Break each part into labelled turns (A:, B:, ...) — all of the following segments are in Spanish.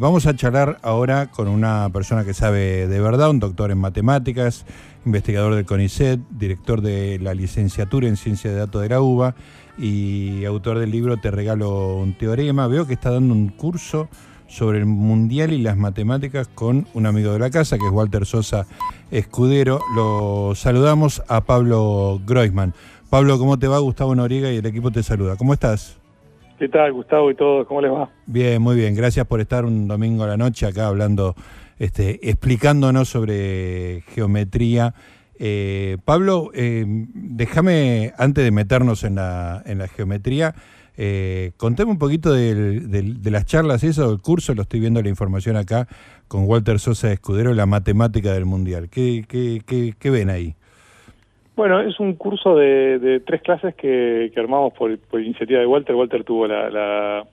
A: Vamos a charlar ahora con una persona que sabe de verdad, un doctor en matemáticas, investigador del CONICET, director de la licenciatura en ciencia de datos de la UBA y autor del libro Te regalo un teorema. Veo que está dando un curso sobre el mundial y las matemáticas con un amigo de la casa, que es Walter Sosa Escudero. Lo saludamos a Pablo Groisman. Pablo, ¿cómo te va? Gustavo Noriega y el equipo te saluda. ¿Cómo estás?
B: ¿Qué tal, Gustavo y todo? ¿Cómo les va?
A: Bien, muy bien. Gracias por estar un domingo a la noche acá hablando, este, explicándonos sobre geometría. Eh, Pablo, eh, déjame, antes de meternos en la, en la geometría, eh, contame un poquito de, de, las charlas, eso, del curso, lo estoy viendo la información acá con Walter Sosa Escudero, la matemática del Mundial. ¿Qué, qué, qué, qué ven ahí?
B: Bueno, es un curso de, tres clases que, armamos por, iniciativa de Walter. Walter tuvo la,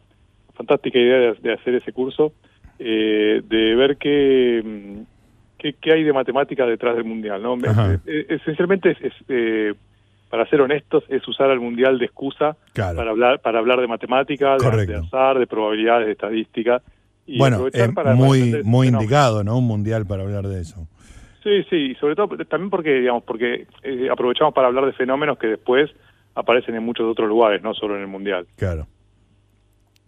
B: fantástica idea de, hacer ese curso, eh, de ver qué, qué, hay de matemática detrás del Mundial. ¿no? Eh, esencialmente, es, eh, para ser honestos, es usar al Mundial de excusa para, hablar, para hablar de matemática, de, azar, de probabilidades, de estadística.
A: Y bueno, es muy, muy indicado, ¿no? Un Mundial para hablar de eso.
B: Sí, sí, sobre todo también porque, digamos, porque eh, aprovechamos para hablar de fenómenos que después aparecen en muchos otros lugares, no solo en el Mundial.
A: Claro.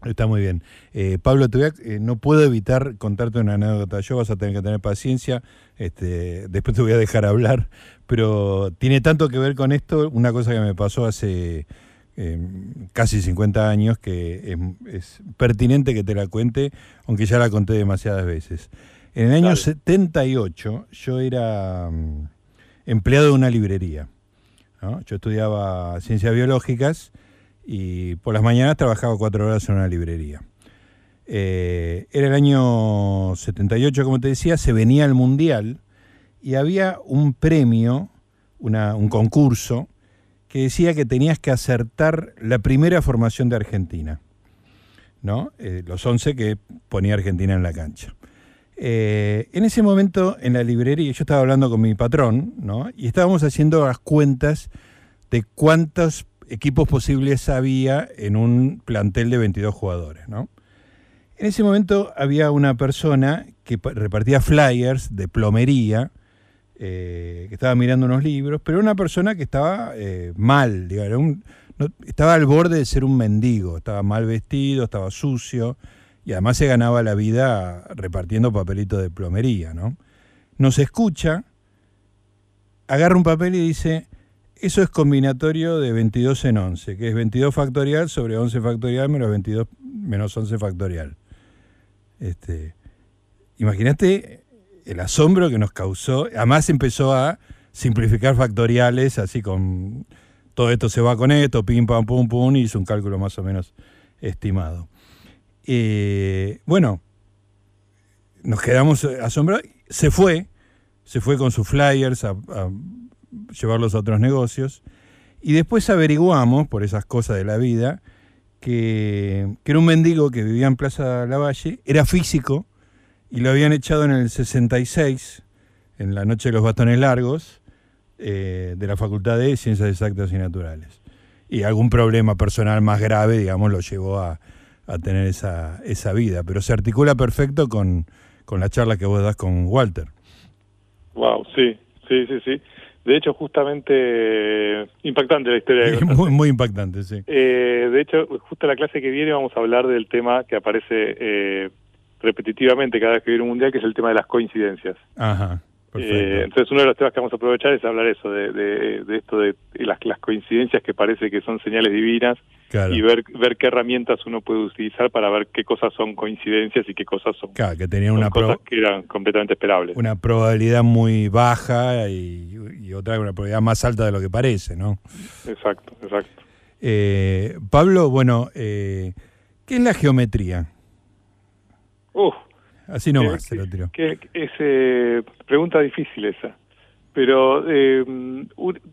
A: Está muy bien. Eh, Pablo, te eh, no puedo evitar contarte una anécdota. Yo vas a tener que tener paciencia. Este, después te voy a dejar hablar. Pero tiene tanto que ver con esto, una cosa que me pasó hace casi 50 años, que es, es, pertinente que te la cuente, aunque ya la conté demasiadas veces. En el año 78 yo era mm, empleado de una librería. Yo estudiaba ciencias biológicas y por las mañanas trabajaba cuatro horas en una librería. Eh, era el año 78, como te decía, se venía el Mundial y había un premio, un concurso, que decía que tenías que acertar la primera formación de Argentina. ¿no? Eh, los 11 que ponía Argentina en la cancha. Eh, en ese momento, en la librería, yo estaba hablando con mi patrón. Y estábamos haciendo las cuentas de cuántos equipos posibles había en un plantel de 22 jugadores. En ese momento había una persona que repartía flyers de plomería, eh, que estaba mirando unos libros, pero una persona que estaba eh, mal, digamos, estaba al borde de ser un mendigo, estaba mal vestido, estaba sucio, y además se ganaba la vida repartiendo papelitos de plomería, ¿no? Nos escucha, agarra un papel y dice, eso es combinatorio de 22 en 11, que es 22 factorial sobre 11 factorial menos 22 menos 11 factorial. Este, Imagínate el asombro que nos causó. Además empezó a simplificar factoriales, así con todo esto se va con esto, pim, pam, pum, pum, y hizo un cálculo más o menos estimado. Eh, bueno, nos quedamos asombrados. Se fue, se fue con sus flyers a, llevarlos a otros negocios. Y después averiguamos, por esas cosas de la vida, que, era un mendigo que vivía en Plaza Lavalle, era físico y lo habían echado en el 66, en la noche de los bastones largos, eh, de la Facultad de Ciencias Exactas y Naturales. Y algún problema personal más grave, digamos, lo llevó a, a tener esa, esa vida, pero se articula perfecto con, con la charla que vos das con Walter.
B: Wow, sí, sí, sí, sí. De hecho, justamente impactante la historia. De
A: muy, muy impactante, sí.
B: Eh, de hecho, justo en la clase que viene vamos a hablar del tema que aparece eh, repetitivamente cada vez que viene un mundial, que es el tema de las coincidencias.
A: Ajá.
B: Eh, entonces uno de los temas que vamos a aprovechar es hablar eso, de, de, esto de las, las, coincidencias que parece que son señales divinas y ver, ver qué herramientas uno puede utilizar para ver qué cosas son coincidencias y qué cosas son,
A: claro, que tenían una
B: cosas que eran completamente esperables.
A: Una probabilidad muy baja y, y, otra una probabilidad más alta de lo que parece, ¿no?
B: Exacto, exacto.
A: Eh, Pablo, bueno, eh, ¿qué es la geometría?
B: Uf,
A: Así nomás se lo tiro.
B: Que, es eh, pregunta difícil esa. Pero eh,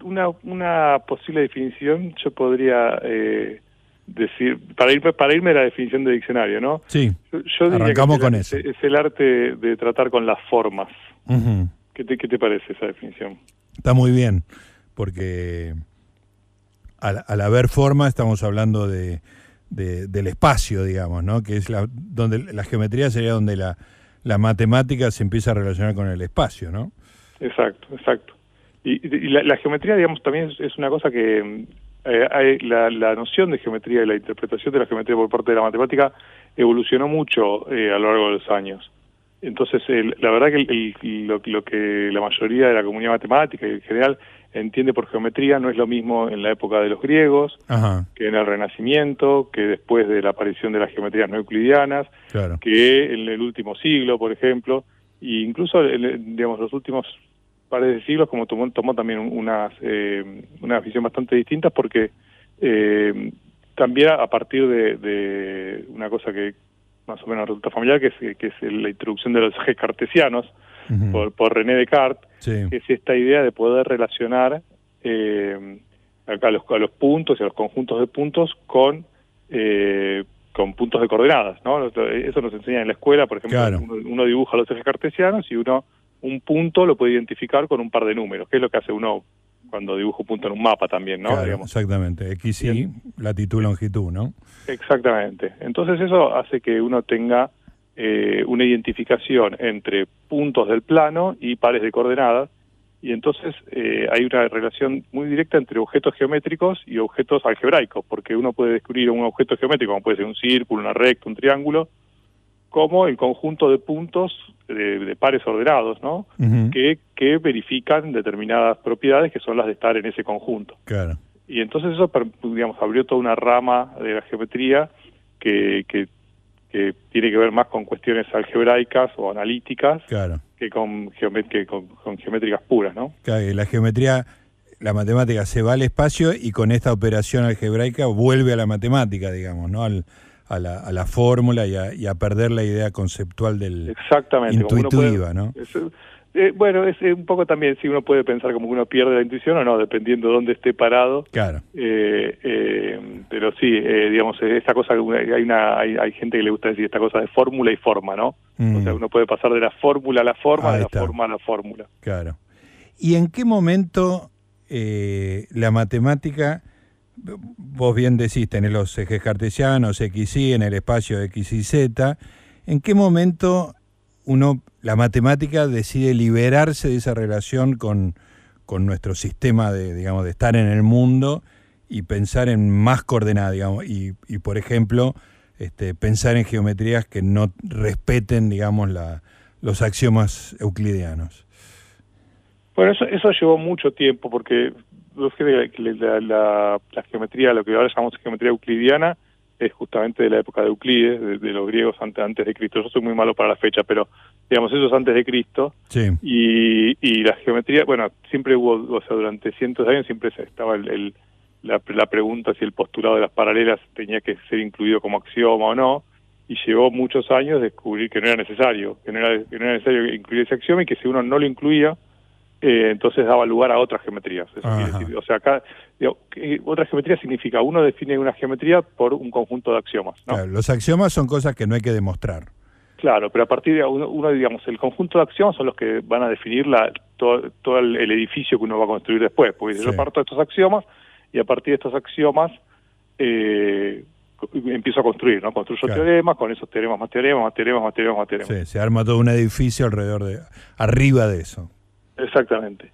B: una, una posible definición yo podría eh, decir, para irme, para irme a la definición de diccionario, ¿no?
A: Sí, yo, arrancamos con eso.
B: Es el arte de tratar con las formas. ¿Qué, te, ¿Qué te parece esa definición?
A: Está muy bien, porque al, al haber forma estamos hablando de del espacio, digamos, ¿no? Que es la, donde la geometría sería donde la, la matemática se empieza a relacionar con el espacio, ¿no?
B: Exacto, exacto. Y, la, geometría, digamos, también es, una cosa que eh, hay, la, la, noción de geometría y la interpretación de la geometría por parte de la matemática evolucionó mucho eh, a lo largo de los años. Entonces, la verdad que lo, que la mayoría de la comunidad matemática y en general entiende por geometría no es lo mismo en la época de los griegos, que en el Renacimiento, que después de la aparición de las geometrías no euclidianas, que en el último siglo, por ejemplo, e incluso, digamos, los últimos pares de siglos, como tomó, tomó también unas, eh, una visión bastante distinta, porque eh, también a partir de, una cosa que más o menos resulta familiar, que es, que es la introducción de los ejes cartesianos por, René Descartes, que es esta idea de poder relacionar eh, a, los, a los puntos y a los conjuntos de puntos con eh, con puntos de coordenadas, ¿no? Eso nos enseña en la escuela, por ejemplo, uno, dibuja los ejes cartesianos y uno un punto lo puede identificar con un par de números, que es lo que hace uno cuando dibujo punto en un mapa también, ¿no?
A: exactamente, X y latitud, longitud, ¿no?
B: Exactamente. Entonces eso hace que uno tenga eh, una identificación entre puntos del plano y pares de coordenadas, y entonces eh, hay una relación muy directa entre objetos geométricos y objetos algebraicos, porque uno puede descubrir un objeto geométrico, como puede ser un círculo, una recta, un triángulo, como el conjunto de puntos de, pares ordenados, ¿no? que, que verifican determinadas propiedades que son las de estar en ese conjunto.
A: Claro.
B: Y entonces eso, digamos, abrió toda una rama de la geometría que, que, tiene que ver más con cuestiones algebraicas o analíticas que, con, con, geométricas puras, ¿no?
A: Claro, la geometría, la matemática se va al espacio y con esta operación algebraica vuelve a la matemática, digamos, ¿no? Al, a la, a la fórmula y a, y a, perder la idea conceptual del
B: Exactamente,
A: intuitiva, ¿no?
B: Eh, bueno, es un poco también si uno puede pensar como que uno pierde la intuición o no, dependiendo de dónde esté parado.
A: Claro.
B: Eh, eh, pero sí, digamos, esta cosa, hay, una, hay, hay, gente que le gusta decir esta cosa de fórmula y forma, ¿no? O sea, mm. uno puede pasar de la fórmula a la forma, de la forma a la fórmula.
A: Claro. ¿Y en qué momento la matemática vos bien decís, tenés los ejes cartesianos, X, Y, en el espacio X y Z. ¿En qué momento uno, la matemática decide liberarse de esa relación con, con nuestro sistema de, digamos, de estar en el mundo y pensar en más coordenadas, digamos, y, y por ejemplo, este, pensar en geometrías que no respeten, digamos, la, los axiomas euclidianos?
B: Bueno, eso, eso llevó mucho tiempo porque la, la, la, geometría, lo que ahora llamamos geometría euclidiana, es justamente de la época de Euclides, de, los griegos antes, antes de Cristo. Yo soy muy malo para la fecha, pero digamos, eso es antes de Cristo.
A: Sí.
B: Y, y la geometría, bueno, siempre hubo, o sea, durante cientos de años siempre estaba el, la, la, pregunta si el postulado de las paralelas tenía que ser incluido como axioma o no, y llevó muchos años descubrir que no era necesario, que no era, que no era necesario incluir ese axioma y que si uno no lo incluía, eh, entonces daba lugar a otras geometrías. o sea, acá, otra geometría significa, uno define una geometría por un conjunto de axiomas.
A: los axiomas son cosas que no hay que demostrar.
B: Claro, pero a partir de uno, digamos, el conjunto de axiomas son los que van a definir la, todo, el, edificio que uno va a construir después, porque yo parto de estos axiomas y a partir de estos axiomas eh, empiezo a construir, ¿no? Construyo teoremas, con esos teoremas más teoremas, más teoremas, más teoremas, más teoremas.
A: Sí, se arma todo un edificio alrededor de, arriba de eso.
B: Exactamente.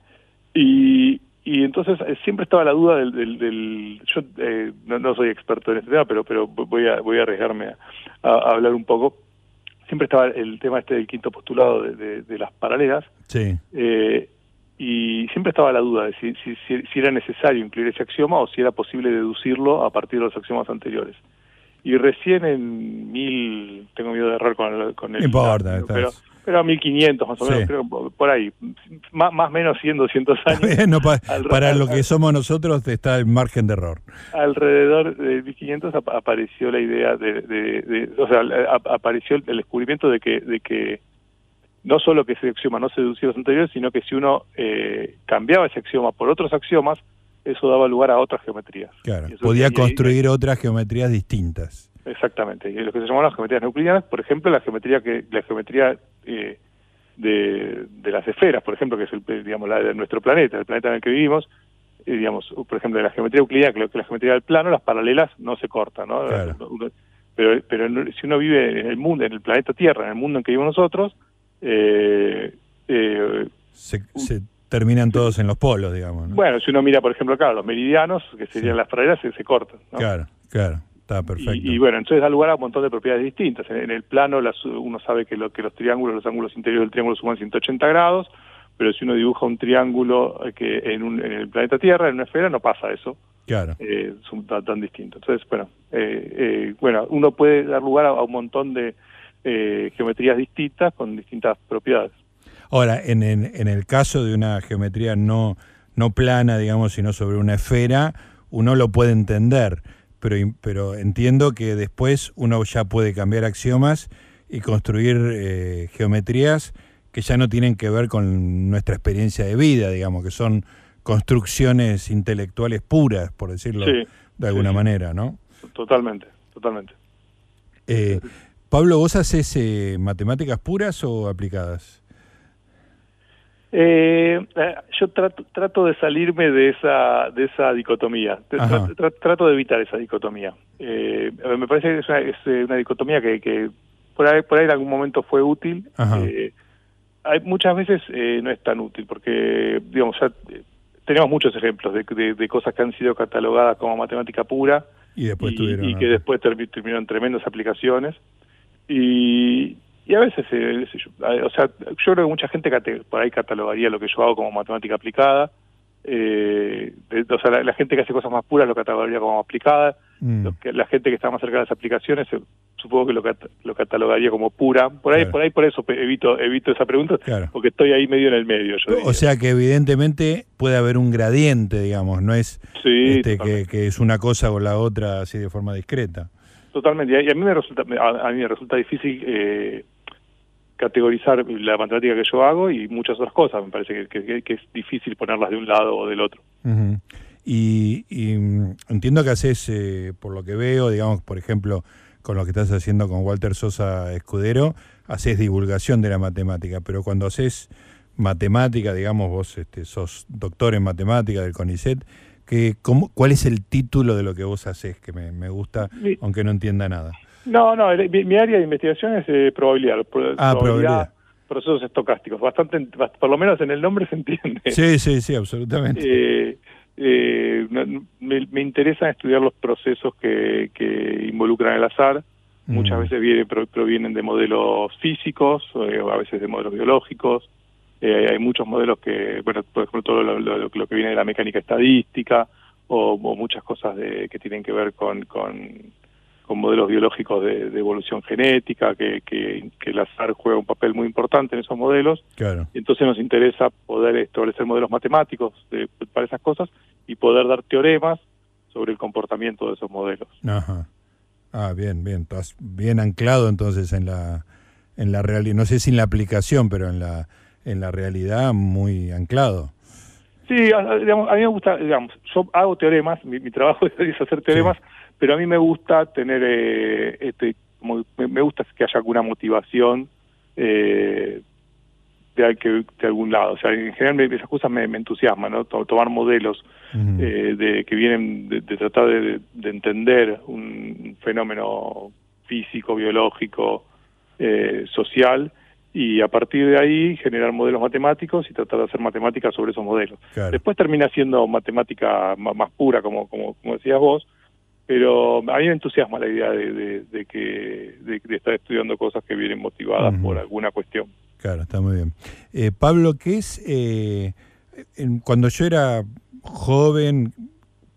B: Y, y entonces eh, siempre estaba la duda del... del, yo eh, no, soy experto en este tema, pero, pero voy, a, voy a arriesgarme a, hablar un poco. Siempre estaba el tema este del quinto postulado de, de, las paralelas.
A: Sí.
B: Eh, y siempre estaba la duda de si, si, si, era necesario incluir ese axioma o si era posible deducirlo a partir de los axiomas anteriores. Y recién en mil, tengo miedo de errar con el... Con el
A: no importa,
B: pero, pero a 1500 más o menos, creo, por ahí, más o menos 100, 200 años.
A: para lo que somos nosotros está el margen de error.
B: Alrededor de 1500 apareció la idea de, o sea, apareció el descubrimiento de que, de que no solo que ese axioma no se deducía los anteriores, sino que si uno eh, cambiaba ese axioma por otros axiomas, eso daba lugar a otras geometrías.
A: Claro, podía construir otras geometrías distintas.
B: Exactamente, y lo que se llaman las geometrías euclidianas, por ejemplo, la geometría que la geometría eh, de, de, las esferas, por ejemplo, que es el, digamos la de nuestro planeta, el planeta en el que vivimos, eh, digamos, por ejemplo, de la geometría euclidiana, que la geometría del plano, las paralelas no se cortan, ¿no? Pero, pero si uno vive en el mundo, en el planeta Tierra, en el mundo en que vivimos nosotros, eh,
A: eh, se, terminan todos en los polos, digamos.
B: Bueno, si uno mira, por ejemplo, acá, los meridianos, que serían las paralelas, se, se cortan.
A: Claro, claro. Está perfecto.
B: Y, bueno, entonces da lugar a un montón de propiedades distintas. En, el plano uno sabe que, lo, que los triángulos, los ángulos interiores del triángulo suman 180 grados, pero si uno dibuja un triángulo eh, que en, un, en el planeta Tierra, en una esfera, no pasa eso.
A: Claro.
B: Eh, son tan, distintos. Entonces, bueno, eh, eh, bueno, uno puede dar lugar a, un montón de geometrías distintas con distintas propiedades.
A: Ahora, en, en, el caso de una geometría no, no plana, digamos, sino sobre una esfera, uno lo puede entender, pero, pero entiendo que después uno ya puede cambiar axiomas y construir geometrías que ya no tienen que ver con nuestra experiencia de vida, digamos, que son construcciones intelectuales puras, por decirlo de alguna manera, ¿no?
B: Totalmente, totalmente.
A: Eh, Pablo, ¿vos haces eh, matemáticas puras o aplicadas?
B: Eh, yo trato, trato de salirme de esa de esa dicotomía. Trato, de evitar esa dicotomía. me parece que es una, dicotomía que, que por ahí por ahí en algún momento fue útil. hay, muchas veces no es tan útil porque digamos ya tenemos muchos ejemplos de, de, cosas que han sido catalogadas como matemática pura
A: y, después
B: y, que después terminaron tremendas aplicaciones. Y, y a veces, eh, o sea, yo creo que mucha gente por ahí catalogaría lo que yo hago como matemática aplicada. Eh, o sea, la, gente que hace cosas más puras lo catalogaría como aplicada. Mm. la gente que está más cerca de las aplicaciones supongo que lo, lo catalogaría como pura. Por ahí, por ahí, por eso evito, evito esa pregunta, porque estoy ahí medio en el medio.
A: o sea que evidentemente puede haber un gradiente, digamos, no es este, que, es una cosa o la otra así de forma discreta.
B: Totalmente, y a mí me resulta, a, mí me resulta difícil eh, categorizar la matemática que yo hago y muchas otras cosas, me parece que, es difícil ponerlas de un lado o del otro.
A: y, mm, entiendo que haces, eh, por lo que veo, digamos, por ejemplo, con lo que estás haciendo con Walter Sosa Escudero, haces divulgación de la matemática, pero cuando haces matemática, digamos, vos este, sos doctor en matemática del CONICET, que, cómo, ¿cuál es el título de lo que vos haces? Que me, gusta, aunque no entienda nada.
B: No, no, mi, área de investigación es eh, probabilidad, ah, probabilidad, procesos estocásticos. Bastante, por lo menos en el nombre se entiende.
A: Sí, sí, sí, absolutamente.
B: Eh, eh, me, me interesa estudiar los procesos que, que involucran el azar. Muchas mm. veces viene, provienen de modelos físicos, eh, a veces de modelos biológicos. Eh, hay muchos modelos que, bueno, por ejemplo, todo lo, que viene de la mecánica estadística, o, muchas cosas de, que tienen que ver con, con, modelos biológicos de, evolución genética, que, que, que, el azar juega un papel muy importante en esos modelos.
A: Claro.
B: Entonces nos interesa poder establecer modelos matemáticos para esas cosas y poder dar teoremas sobre el comportamiento de esos modelos.
A: Ajá. Ah, bien, bien. Estás bien anclado entonces en la, en la realidad. No sé si en la aplicación, pero en la, en la realidad muy anclado.
B: Sí, digamos, a mí me gusta, digamos, yo hago teoremas, mi, trabajo es hacer teoremas, pero a mí me gusta tener, eh, este, me, gusta que haya alguna motivación eh, de, de algún lado. O sea, en general esas cosas me, entusiasman, ¿no? Tomar modelos eh, de que vienen de, tratar de, entender un fenómeno físico, biológico, eh, social, y a partir de ahí generar modelos matemáticos y tratar de hacer matemáticas sobre esos modelos. Después termina siendo matemática más, pura, como, como, como decías vos, pero a mí me entusiasma la idea de, que de, estar estudiando cosas que vienen motivadas por alguna cuestión.
A: Claro, está muy bien. Eh, Pablo, ¿qué es? Eh, cuando yo era joven,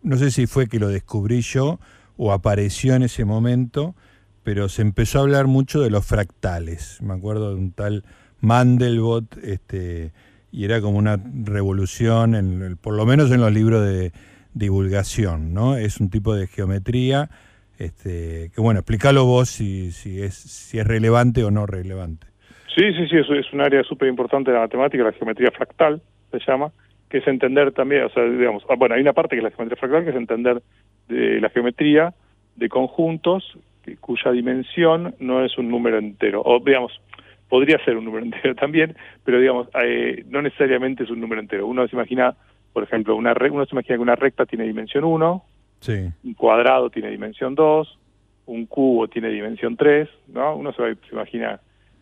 A: no sé si fue que lo descubrí yo o apareció en ese momento, pero se empezó a hablar mucho de los fractales. Me acuerdo de un tal Mandelbot, este, y era como una revolución, en, por lo menos en los libros de divulgación, ¿no? Es un tipo de geometría este, que, bueno, explícalo vos si, si, es, si es relevante o no relevante.
B: Sí, sí, sí, eso es un área súper importante de la matemática, la geometría fractal se llama, que es entender también, o sea, digamos, ah, bueno, hay una parte que es la geometría fractal, que es entender de la geometría de conjuntos cuya dimensión no es un número entero, o digamos, podría ser un número entero también, pero digamos, eh, no necesariamente es un número entero. Uno se imagina por ejemplo, una uno se imagina que una recta tiene dimensión 1,
A: Sí.
B: un cuadrado tiene dimensión 2, un cubo tiene dimensión 3, ¿no? Uno se, se imagina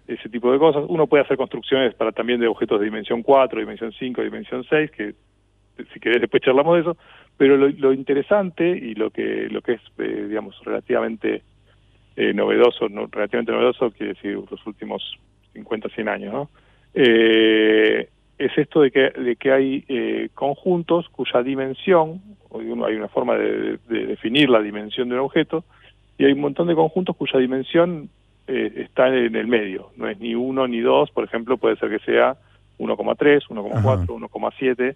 B: ese tipo de cosas. Uno puede hacer construcciones para también de objetos de dimensión 4, dimensión 5, dimensión 6, que si querés después charlamos de eso, pero lo, lo interesante y lo que lo que es, eh, digamos, relativamente eh, novedoso, no, relativamente novedoso, quiere decir los últimos 50, 100 años, ¿no? Eh, es esto de que, de que hay eh, conjuntos cuya dimensión, hay una forma de, de, definir la dimensión de un objeto, y hay un montón de conjuntos cuya dimensión eh, está en el medio, no es ni uno ni dos, por ejemplo, puede ser que sea 1,3, 1,4, 1,7,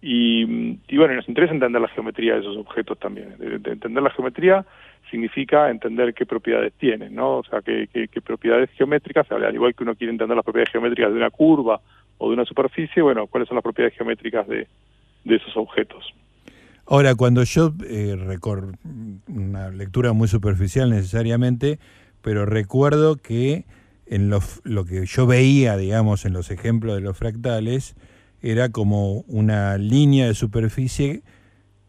B: y, y bueno, nos interesa entender la geometría de esos objetos también. De, de entender la geometría significa entender qué propiedades tienen, ¿no? O sea, qué, qué, qué propiedades geométricas, al igual que uno quiere entender las propiedades geométricas de una curva o de una superficie, bueno, cuáles son las propiedades geométricas de, esos objetos.
A: Ahora, cuando yo eh, recuerdo una lectura muy superficial necesariamente, pero recuerdo que en lo, lo que yo veía, digamos, en los ejemplos de los fractales, era como una línea de superficie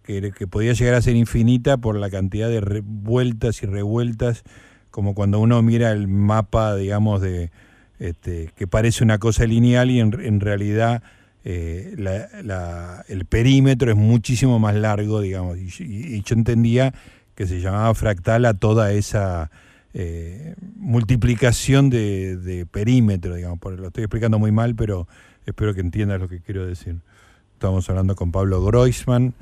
A: que, que, podía llegar a ser infinita por la cantidad de vueltas y revueltas, como cuando uno mira el mapa, digamos, de este, que parece una cosa lineal y en, en realidad eh, la, la, el perímetro es muchísimo más largo, digamos, y, yo entendía que se llamaba fractal a toda esa eh, multiplicación de, de, perímetro, digamos, lo estoy explicando muy mal, pero espero que entiendas lo que quiero decir. Estamos hablando con Pablo Groisman,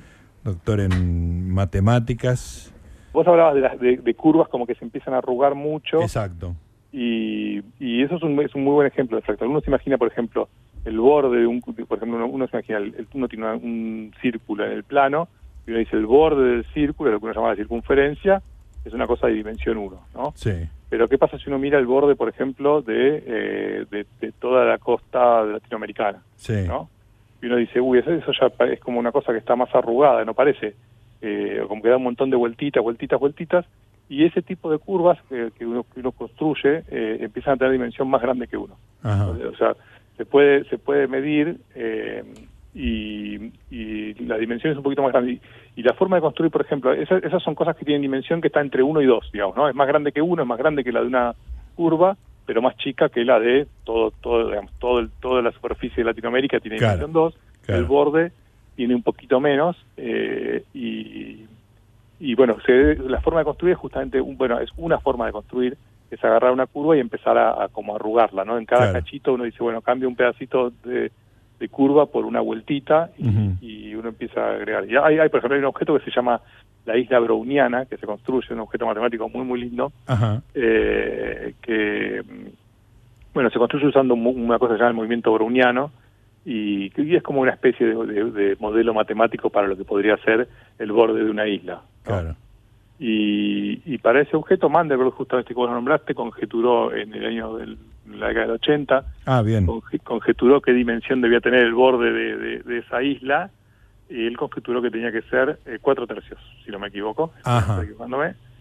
A: doctor en matemáticas.
B: Vos hablabas de, las, de, de, curvas como que se empiezan a arrugar mucho.
A: Exacto.
B: Y, y eso es un, es un, muy buen ejemplo de fractal. Uno se imagina, por ejemplo, el borde de un, por ejemplo, uno, uno se imagina, el, uno tiene un círculo en el plano, y uno dice el borde del círculo, lo que uno llama la circunferencia, es una cosa de dimensión 1, ¿no?
A: Sí.
B: Pero ¿qué pasa si uno mira el borde, por ejemplo, de, eh, de, de, toda la costa latinoamericana?
A: Sí.
B: ¿no? Y uno dice, uy, eso, eso, ya es como una cosa que está más arrugada, ¿no parece? Eh, como que da un montón de vueltitas, vueltitas, vueltitas, y ese tipo de curvas eh, que, uno, que uno construye eh, empiezan a tener dimensión más grande que uno.
A: Ajá.
B: O sea, se puede, se puede medir eh, y, y, la dimensión es un poquito más grande. Y, y la forma de construir, por ejemplo, esas, esas, son cosas que tienen dimensión que está entre 1 y 2, digamos, ¿no? Es más grande que 1, es más grande que la de una curva, pero más chica que la de todo, todo digamos, todo el, toda la superficie de Latinoamérica tiene
A: claro,
B: dimensión 2,
A: claro.
B: el borde tiene un poquito menos, eh, y, y bueno, se, la forma de construir es justamente, un, bueno, es una forma de construir, es agarrar una curva y empezar a, a como arrugarla, ¿no? En cada
A: claro.
B: cachito uno dice, bueno, cambia un pedacito de de curva por una vueltita y,
A: uh -huh.
B: y uno empieza a agregar. Y hay, hay, por ejemplo, hay un objeto que se llama la isla browniana, que se construye, un objeto matemático muy, muy lindo,
A: uh -huh.
B: eh, que, bueno, se construye usando una cosa que se llama el movimiento browniano, y, y es como una especie de, de, de, modelo matemático para lo que podría ser el borde de una isla.
A: ¿no? Claro.
B: Y, y, para ese objeto, Mandelbrot, justamente como lo nombraste, conjeturó en el año del la década del 80,
A: ah, bien.
B: conjeturó qué dimensión debía tener el borde de, de, de esa isla, y él conjeturó que tenía que ser eh, cuatro tercios, si no me equivoco,
A: Ajá.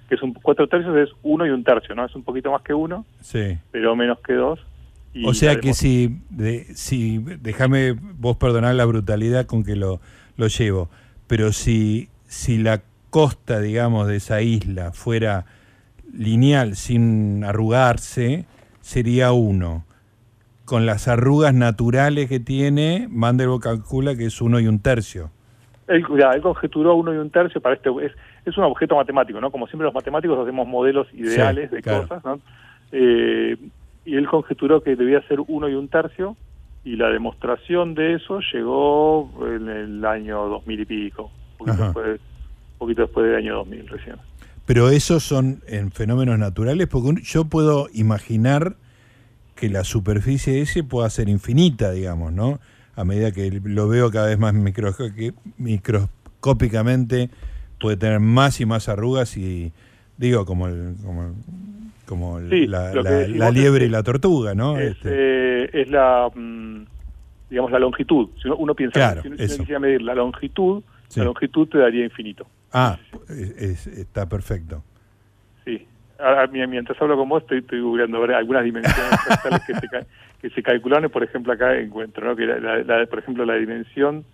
B: que es un cuatro tercios es uno y un tercio, ¿no? Es un poquito más que uno,
A: sí.
B: pero menos que dos.
A: o sea que si, de, si, déjame vos perdonar la brutalidad con que lo, lo llevo, pero si, si la costa, digamos, de esa isla fuera lineal sin arrugarse, sería uno. Con las arrugas naturales que tiene, Mandelbrot calcula que es uno y un tercio.
B: Él, ya, él conjeturó uno y un tercio para este es, es un objeto matemático, ¿no? Como siempre los matemáticos hacemos modelos ideales
A: sí,
B: de
A: claro.
B: cosas, ¿no? Eh, y él conjeturó que debía ser uno y un tercio y la demostración de eso llegó en el año 2000 y pico, un poquito, después, poquito después del año 2000 recién.
A: Pero esos son en fenómenos naturales, porque yo puedo imaginar que la superficie ese pueda ser infinita, digamos, ¿no? A medida que lo veo cada vez más microscópicamente, puede tener más y más arrugas y, digo, como el, como, como
B: sí,
A: la, la, la, liebre
B: es,
A: y la tortuga, ¿no?
B: Es, este. eh, es la, mm, digamos, la longitud. Si uno, uno piensa,
A: claro,
B: si uno, si uno quisiera medir la longitud, sí. la longitud te daría infinito.
A: Ah, es, está perfecto.
B: Sí. Ahora, mientras hablo con vos, estoy, estoy googleando algunas dimensiones que, se, que se calcularon. Por ejemplo, acá encuentro, ¿no? Que la, la, la, por ejemplo, la dimensión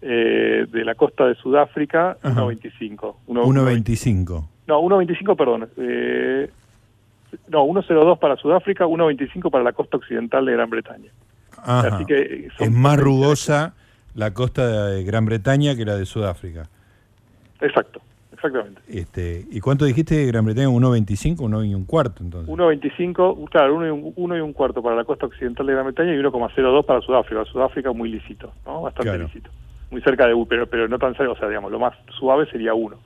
B: eh, de la costa de Sudáfrica, 1.25.
A: 1.25.
B: No, 1.25, perdón. Eh, no, 1.02 para Sudáfrica, 1.25 para la costa occidental de Gran Bretaña.
A: Así que es más rugosa la costa de Gran Bretaña que la de Sudáfrica.
B: Exacto, exactamente.
A: Este, ¿Y cuánto dijiste de Gran Bretaña? ¿1.25? ¿1 y un cuarto entonces?
B: 1.25, claro, 1 y, un, uno y un cuarto para la costa occidental de Gran Bretaña y 1,02 para Sudáfrica. Sudáfrica muy lícito, ¿no? Bastante lícito. Muy cerca de U, pero, pero no tan cerca, o sea, digamos, lo más suave sería 1.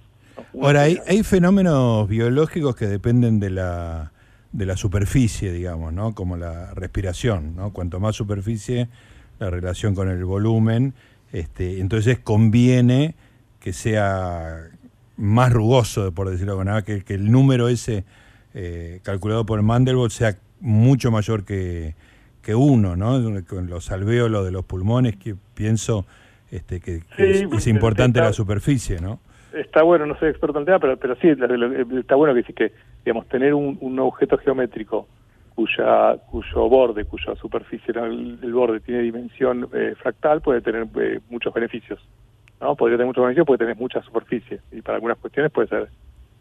A: Ahora, hay, hay fenómenos biológicos que dependen de la de la superficie, digamos, ¿no? Como la respiración, ¿no? Cuanto más superficie, la relación con el volumen, este, entonces conviene que sea más rugoso, por decirlo de alguna manera, que, el número ese eh, calculado por Mandelbrot sea mucho mayor que, que uno, ¿no? Con los alvéolos de los pulmones, que pienso este, que, es, importante la superficie, ¿no?
B: Está bueno, no soy experto en el tema, pero, pero sí, está bueno que, que digamos, tener un, un objeto geométrico cuya cuyo borde, cuya superficie del, borde tiene dimensión eh, fractal, puede tener eh, muchos beneficios. ¿No? Podría tener muchos beneficios porque tenés mucha superficie y para algunas cuestiones puede ser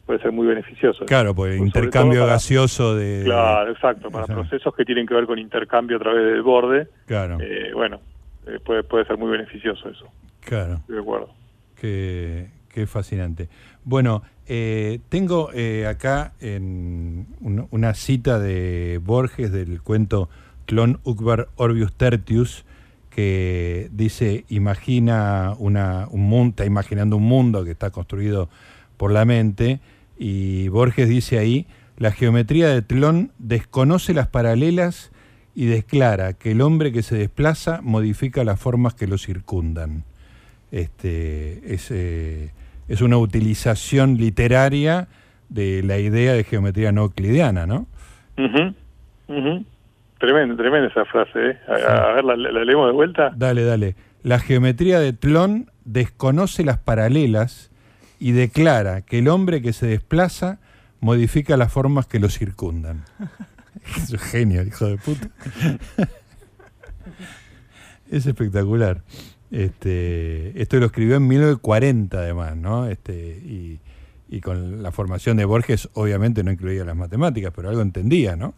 B: puede ser muy beneficioso.
A: Claro, pues intercambio gaseoso de...
B: Claro, exacto, para procesos que tienen que ver con intercambio a través del borde, claro. Eh, bueno, puede, puede ser muy beneficioso eso.
A: Claro.
B: de acuerdo.
A: Qué, qué fascinante. Bueno, eh, tengo eh, acá en una cita de Borges del cuento Clon Ukbar Orbius Tertius, que dice, imagina una, un mundo, está imaginando un mundo que está construido por la mente, y Borges dice ahí, la geometría de Tlón desconoce las paralelas y declara que el hombre que se desplaza modifica las formas que lo circundan. Este, es, es una utilización literaria de la idea de geometría no euclidiana, ¿no?
B: Tremenda, tremenda esa frase, ¿eh? A, ver, ¿la, leemos de vuelta?
A: Dale, dale. La geometría de Tlón desconoce las paralelas y declara que el hombre que se desplaza modifica las formas que lo circundan. es un genio, hijo de puta. es espectacular. Este, esto lo escribió en 1940 además, ¿no? Este, y, con la formación de Borges obviamente no incluía las matemáticas, pero algo entendía, ¿no?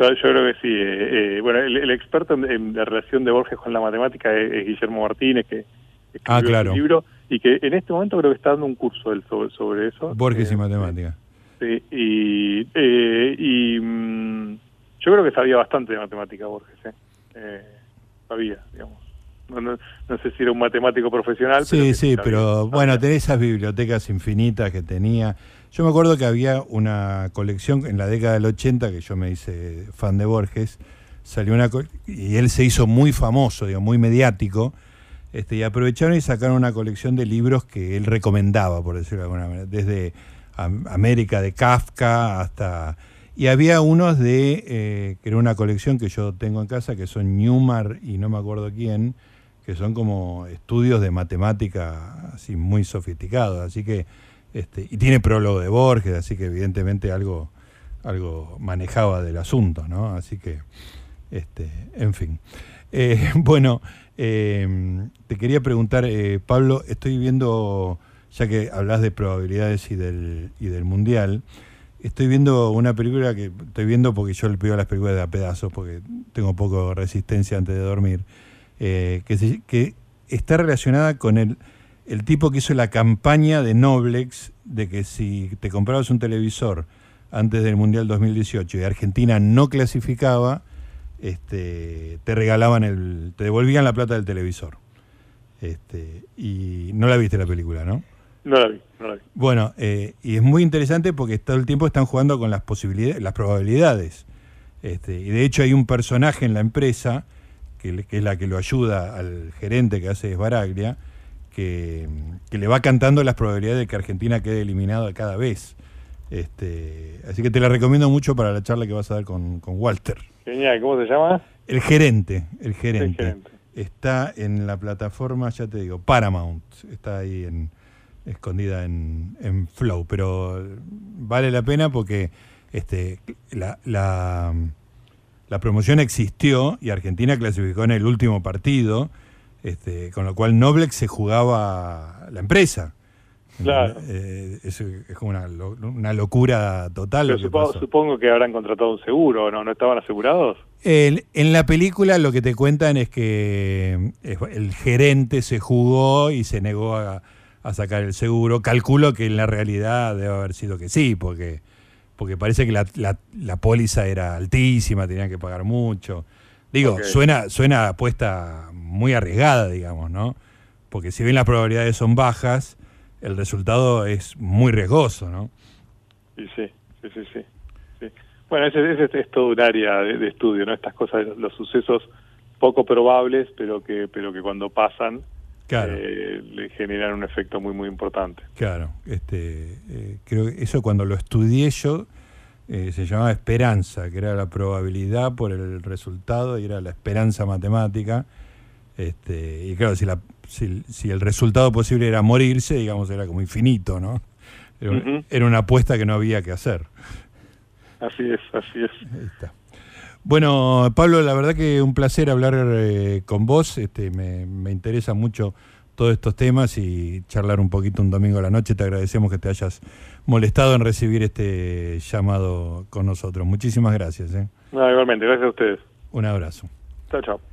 B: Yo, creo que sí. Eh, eh, bueno, el, experto en, la relación de Borges con la matemática es, Guillermo Martínez, que escribió
A: ah, claro.
B: libro y que en este momento creo que está dando un curso sobre, sobre eso.
A: Borges y eh, matemática.
B: Sí, y, y mm, yo creo que sabía bastante de matemática Borges, ¿eh? sabía, digamos no, sé si era un matemático profesional.
A: Sí, sí, pero bueno, tenés esas bibliotecas infinitas que tenía. Yo me acuerdo que había una colección en la década del 80, que yo me hice fan de Borges, salió una y él se hizo muy famoso, digo, muy mediático, este, y aprovecharon y sacaron una colección de libros que él recomendaba, por decirlo de alguna manera, desde América de Kafka hasta... Y había unos de, eh, que era una colección que yo tengo en casa, que son Newmar y no me acuerdo quién, que son como estudios de matemática así muy sofisticados, así que este, y tiene prólogo de Borges, así que evidentemente algo algo manejaba del asunto, ¿no? Así que este, en fin. Eh, bueno, em, te quería preguntar, eh, Pablo, estoy viendo, ya que hablas de probabilidades y del, y del mundial, estoy viendo una película que estoy viendo porque yo le pido las películas de a pedazos porque tengo poco resistencia antes de dormir. Eh, que, está relacionada con el, el tipo que hizo la campaña de Noblex de que si te comprabas un televisor antes del Mundial 2018 y Argentina no clasificaba, este, te regalaban el, te devolvían la plata del televisor. Este, y no la viste la película, ¿no?
B: No la vi, no la vi.
A: Bueno, eh, y es muy interesante porque todo el tiempo están jugando con las posibilidades, las probabilidades. Este, y de hecho hay un personaje en la empresa que, es la que lo ayuda al gerente que hace Esbaraglia, que, que, le va cantando las probabilidades de que Argentina quede eliminada cada vez. Este, así que te la recomiendo mucho para la charla que vas a dar con, Walter.
B: Genial, ¿cómo se llama?
A: El gerente, el gerente. Está en la plataforma, ya te digo, Paramount. Está ahí en, escondida en, en Flow, pero vale la pena porque este, la, la la promoción existió y Argentina clasificó en el último partido. Este, con lo cual Noblex se jugaba la empresa.
B: Claro.
A: Eh, es, es como una, una locura total.
B: Pero
A: lo que
B: supongo, que habrán contratado un seguro, ¿no? ¿No estaban asegurados?
A: En, en la película lo que te cuentan es que eh, el gerente se jugó y se negó a, a sacar el seguro. Calculo que en la realidad debe haber sido que sí, porque, porque parece que la, la, la póliza era altísima, tenían que pagar mucho. Digo, suena, suena apuesta muy arriesgada, digamos, ¿no? Porque si bien las probabilidades son bajas, el resultado es muy riesgoso, ¿no?
B: Y sí, sí, sí, sí. sí. Bueno, ese, ese es todo un área de, de estudio, ¿no? Estas cosas, los sucesos poco probables, pero que, pero que cuando pasan
A: Claro.
B: eh, le generan un efecto muy, muy importante.
A: Claro, este, eh, creo que eso cuando lo estudié yo eh, se llamaba esperanza, que era la probabilidad por el resultado y era la esperanza matemática. Este, y claro, si, la, si, si el resultado posible era morirse, digamos, era como infinito, ¿no? Era una apuesta que no había que hacer.
B: Así es, así es.
A: Ahí está. Bueno, Pablo, la verdad que un placer hablar eh, con vos. Este, me, me interesa mucho todos estos temas y charlar un poquito un domingo a la noche. Te agradecemos que te hayas molestado en recibir este llamado con nosotros. Muchísimas gracias. ¿eh?
B: No, igualmente, gracias a ustedes.
A: Un abrazo.
B: Chao, chao.